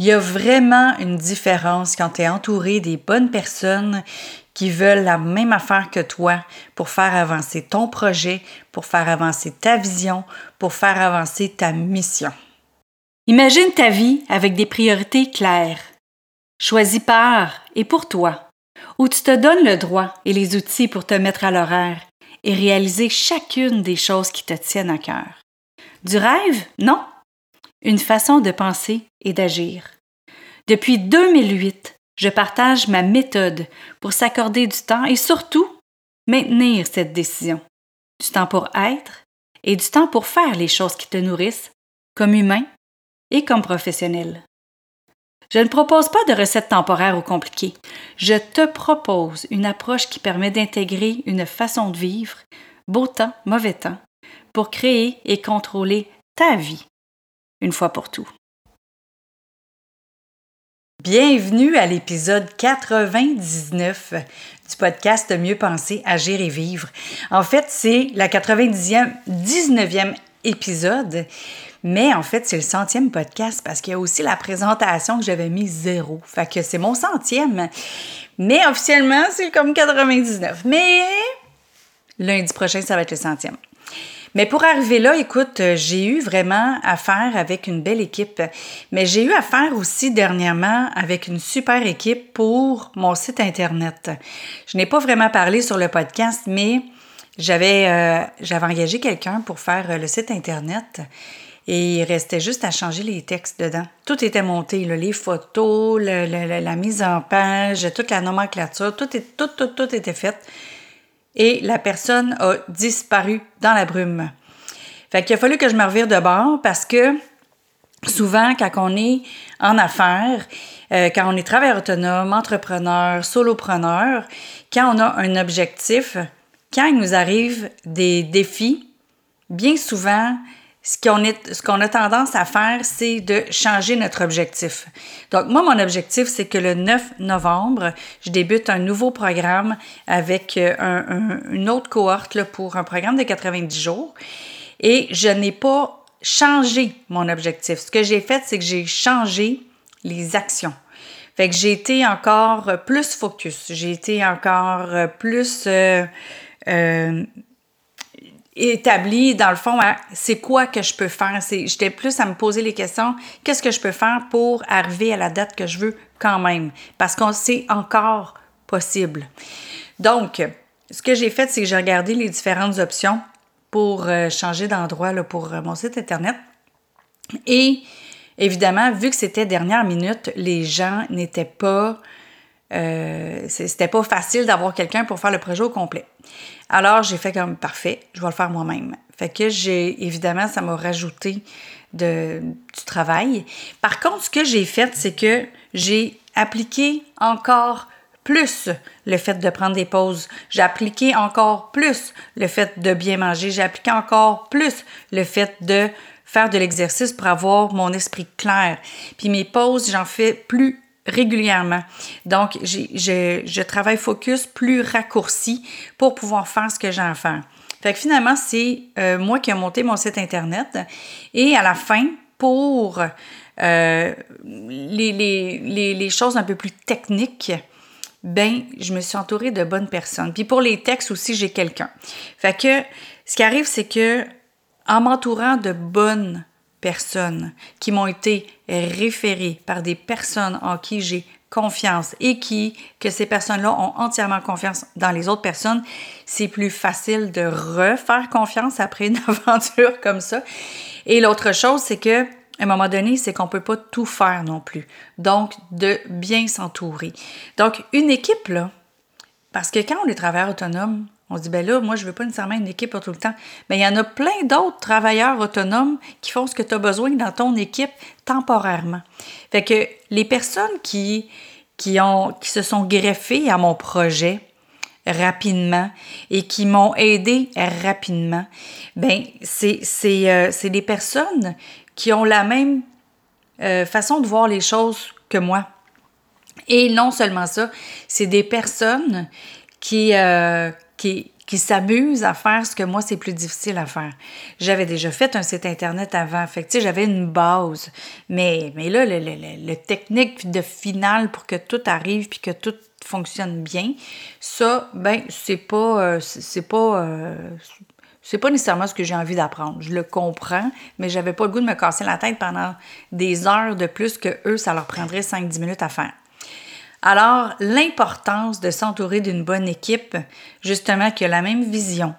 Il y a vraiment une différence quand tu es entouré des bonnes personnes qui veulent la même affaire que toi pour faire avancer ton projet, pour faire avancer ta vision, pour faire avancer ta mission. Imagine ta vie avec des priorités claires, choisies par et pour toi, où tu te donnes le droit et les outils pour te mettre à l'horaire et réaliser chacune des choses qui te tiennent à cœur. Du rêve? Non? Une façon de penser et d'agir. Depuis 2008, je partage ma méthode pour s'accorder du temps et surtout maintenir cette décision. Du temps pour être et du temps pour faire les choses qui te nourrissent, comme humain et comme professionnel. Je ne propose pas de recette temporaire ou compliquée. Je te propose une approche qui permet d'intégrer une façon de vivre, beau temps, mauvais temps, pour créer et contrôler ta vie, une fois pour tout. Bienvenue à l'épisode 99 du podcast Mieux penser, agir et vivre. En fait, c'est la 90e, 19e épisode, mais en fait, c'est le centième podcast parce qu'il y a aussi la présentation que j'avais mis zéro. Fait que c'est mon centième. Mais officiellement, c'est comme 99. Mais lundi prochain, ça va être le centième. Mais pour arriver là, écoute, euh, j'ai eu vraiment affaire avec une belle équipe. Mais j'ai eu affaire aussi dernièrement avec une super équipe pour mon site Internet. Je n'ai pas vraiment parlé sur le podcast, mais j'avais, euh, j'avais engagé quelqu'un pour faire euh, le site Internet. Et il restait juste à changer les textes dedans. Tout était monté, les photos, la mise en page, toute la nomenclature, tout, est, tout, tout, tout était fait et la personne a disparu dans la brume. Fait qu'il a fallu que je me revire de bord parce que souvent, quand on est en affaires, euh, quand on est travailleur autonome, entrepreneur, solopreneur, quand on a un objectif, quand il nous arrive des défis, bien souvent, ce qu'on, est, ce qu'on a tendance à faire, c'est de changer notre objectif. Donc, moi, mon objectif, c'est que le 9 novembre, je débute un nouveau programme avec euh, un, une autre cohorte là, pour un programme de 90 jours. Et je n'ai pas changé mon objectif. Ce que j'ai fait, c'est que j'ai changé les actions. Fait que j'ai été encore plus focus, j'ai été encore plus euh, euh, établi, dans le fond, c'est quoi que je peux faire? J'étais plus à me poser les questions, qu'est-ce que je peux faire pour arriver à la date que je veux quand même, parce qu'on sait encore possible. Donc, ce que j'ai fait, c'est que j'ai regardé les différentes options pour euh, changer d'endroit pour euh, mon site Internet. Et évidemment, vu que c'était dernière minute, les gens n'étaient pas... Euh, c'était pas facile d'avoir quelqu'un pour faire le projet au complet. Alors, j'ai fait comme parfait, je vais le faire moi-même. Fait que j'ai, évidemment, ça m'a rajouté du travail. Par contre, ce que j'ai fait, c'est que j'ai appliqué encore plus le fait de prendre des pauses. J'ai appliqué encore plus le fait de bien manger. J'ai appliqué encore plus le fait de faire de l'exercice pour avoir mon esprit clair. Puis mes pauses, j'en fais plus régulièrement. Donc, je travaille focus plus raccourci pour pouvoir faire ce que j'ai à faire. Fait que finalement, c'est euh, moi qui ai monté mon site Internet. Et à la fin, pour euh, les, choses un peu plus techniques, ben, je me suis entourée de bonnes personnes. Puis pour les textes aussi, j'ai quelqu'un. Fait que ce qui arrive, c'est que en m'entourant de bonnes personnes qui m'ont été référées par des personnes en qui j'ai confiance et qui, que ces personnes-là ont entièrement confiance dans les autres personnes, c'est plus facile de refaire confiance après une aventure comme ça. Et l'autre chose, c'est que à un moment donné, c'est qu'on ne peut pas tout faire non plus. Donc, de bien s'entourer. Donc, une équipe, là, parce que quand on est travailleur autonome, on se dit, ben là, moi, je veux pas nécessairement une équipe pour tout le temps. Mais il y en a plein d'autres travailleurs autonomes qui font ce que tu as besoin dans ton équipe temporairement. Fait que les personnes qui, qui, ont, qui se sont greffées à mon projet rapidement et qui m'ont aidé rapidement, ben c'est euh, des personnes qui ont la même euh, façon de voir les choses que moi. Et non seulement ça, c'est des personnes qui, euh, qui, qui s'amusent à faire ce que moi, c'est plus difficile à faire. J'avais déjà fait un site Internet avant. Fait que, j'avais une base. Mais, mais là, le, le, le, technique de finale pour que tout arrive puis que tout fonctionne bien, ça, ben, c'est pas, euh, c'est pas, euh, c'est pas nécessairement ce que j'ai envie d'apprendre. Je le comprends, mais j'avais pas le goût de me casser la tête pendant des heures de plus que eux, ça leur prendrait 5-10 minutes à faire. Alors, l'importance de s'entourer d'une bonne équipe, justement, qui a la même vision,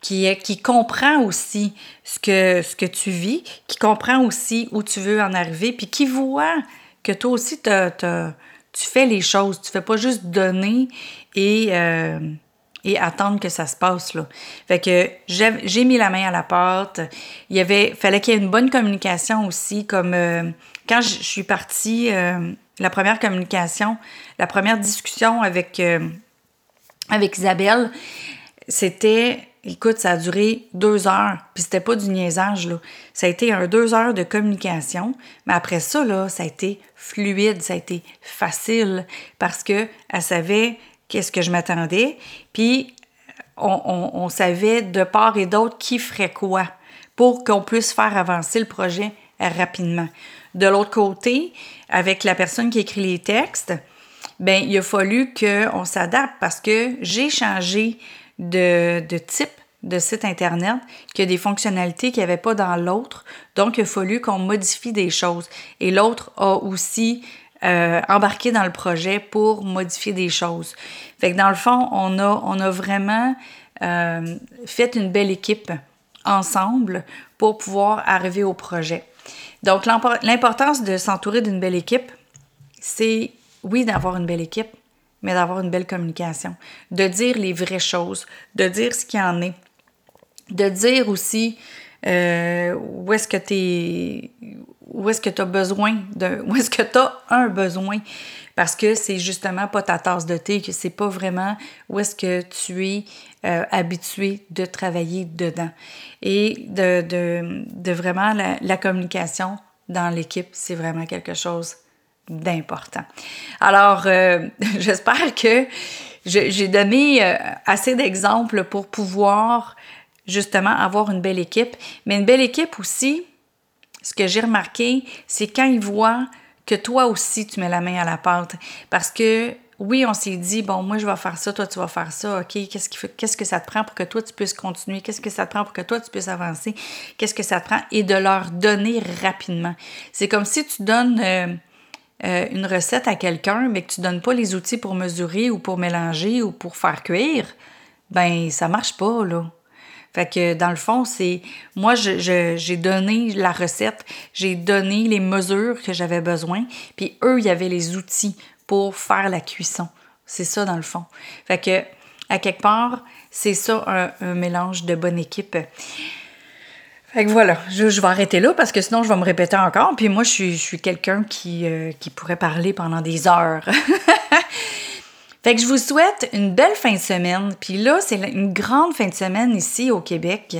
qui, qui comprend aussi ce que, ce que tu vis, qui comprend aussi où tu veux en arriver, puis qui voit que toi aussi, tu fais les choses. Tu fais pas juste donner et, euh, et attendre que ça se passe. Là. Fait que j'ai mis la main à la porte. Il y avait, fallait qu'il y ait une bonne communication aussi, comme euh, quand je suis partie... Euh, la première communication, la première discussion avec, euh, avec Isabelle, c'était, écoute, ça a duré deux heures, puis c'était pas du niaisage, là. Ça a été deux heures de communication, mais après ça, là, ça a été fluide, ça a été facile, parce que elle savait qu'est-ce que je m'attendais, puis on savait de part et d'autre qui ferait quoi pour qu'on puisse faire avancer le projet rapidement. De l'autre côté, avec la personne qui écrit les textes, ben il a fallu qu'on s'adapte parce que j'ai changé de, type de site Internet, qu'il y a des fonctionnalités qu'il n'y avait pas dans l'autre. Donc, il a fallu qu'on modifie des choses. Et l'autre a aussi euh, embarqué dans le projet pour modifier des choses. Fait que dans le fond, on a, vraiment euh, fait une belle équipe ensemble pour pouvoir arriver au projet. Donc, l'importance de s'entourer d'une belle équipe, c'est, oui, d'avoir une belle équipe, mais d'avoir une belle communication, de dire les vraies choses, de dire ce qu'il en est, de dire aussi euh, où est-ce que tu où est-ce que tu as besoin de où est-ce que tu as un besoin parce que c'est justement pas ta tasse de thé que c'est pas vraiment où est-ce que tu es euh, habitué de travailler dedans. Et de, de, de vraiment la, communication dans l'équipe c'est vraiment quelque chose d'important. Alors euh, j'espère que j'ai donné euh, assez d'exemples pour pouvoir justement avoir une belle équipe. Mais une belle équipe aussi ce que j'ai remarqué, c'est quand ils voient que toi aussi, tu mets la main à la pâte. Parce que, oui, on s'est dit, bon, moi, je vais faire ça, toi, tu vas faire ça, OK, qu'est-ce, qu'est-ce que ça te prend pour que toi, tu puisses continuer? Qu'est-ce que ça te prend pour que toi, tu puisses avancer? Qu'est-ce que ça te prend? Et de leur donner rapidement. C'est comme si tu donnes... Euh, euh, une recette à quelqu'un, mais que tu donnes pas les outils pour mesurer ou pour mélanger ou pour faire cuire, ben ça marche pas, là. Fait que dans le fond, c'est moi, j'ai donné la recette, j'ai donné les mesures que j'avais besoin, puis eux, il y avait les outils pour faire la cuisson. C'est ça dans le fond. Fait que à quelque part, c'est ça un, mélange de bonne équipe. Fait que voilà, je, vais arrêter là parce que sinon je vais me répéter encore. Puis moi, je suis, quelqu'un euh, qui pourrait parler pendant des heures. Fait que je vous souhaite une belle fin de semaine. Puis là, c'est une grande fin de semaine ici au Québec,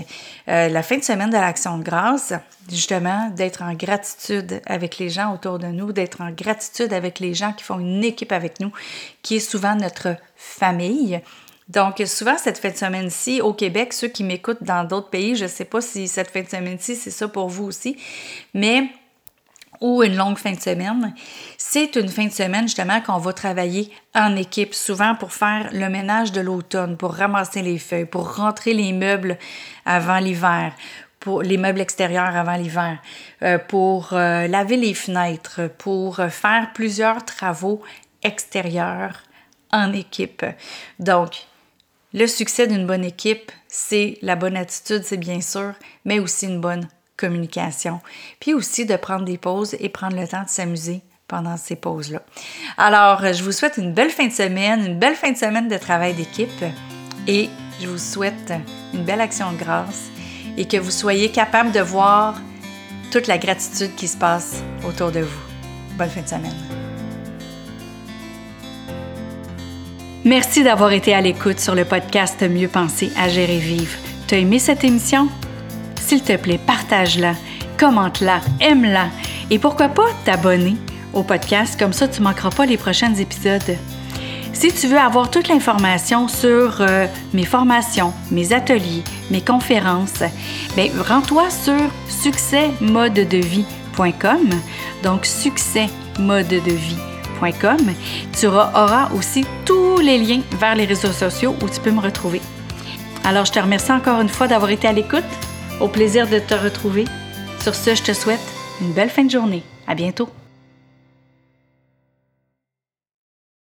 euh, la fin de semaine de l'Action de grâce, justement, d'être en gratitude avec les gens autour de nous, d'être en gratitude avec les gens qui font une équipe avec nous, qui est souvent notre famille. Donc, souvent, cette fin de semaine-ci, au Québec, ceux qui m'écoutent dans d'autres pays, je ne sais pas si cette fin de semaine-ci, c'est ça pour vous aussi, mais ou une longue fin de semaine, c'est une fin de semaine justement qu'on va travailler en équipe, souvent pour faire le ménage de l'automne, pour ramasser les feuilles, pour rentrer les meubles avant l'hiver, pour les meubles extérieurs avant l'hiver, euh, pour euh, laver les fenêtres, pour faire plusieurs travaux extérieurs en équipe. Donc, le succès d'une bonne équipe, c'est la bonne attitude, c'est bien sûr, mais aussi une bonne communication. Puis aussi de prendre des pauses et prendre le temps de s'amuser pendant ces pauses-là. Alors, je vous souhaite une belle fin de semaine, une belle fin de semaine de travail d'équipe et je vous souhaite une belle action de grâce et que vous soyez capable de voir toute la gratitude qui se passe autour de vous. Bonne fin de semaine. Merci d'avoir été à l'écoute sur le podcast Mieux penser à gérer vivre. Tu as aimé cette émission? S'il te plaît, partage-la, commente-la, aime-la et pourquoi pas t'abonner au podcast, comme ça tu ne manqueras pas les prochains épisodes. Si tu veux avoir toute l'information sur euh, mes formations, mes ateliers, mes conférences, ben, rends-toi sur succèsmodedevie.com. Donc, succèsmodedevie.com. Tu auras aussi tous les liens vers les réseaux sociaux où tu peux me retrouver. Alors, je te remercie encore une fois d'avoir été à l'écoute. Au plaisir de te retrouver. Sur ce, je te souhaite une belle fin de journée. À bientôt.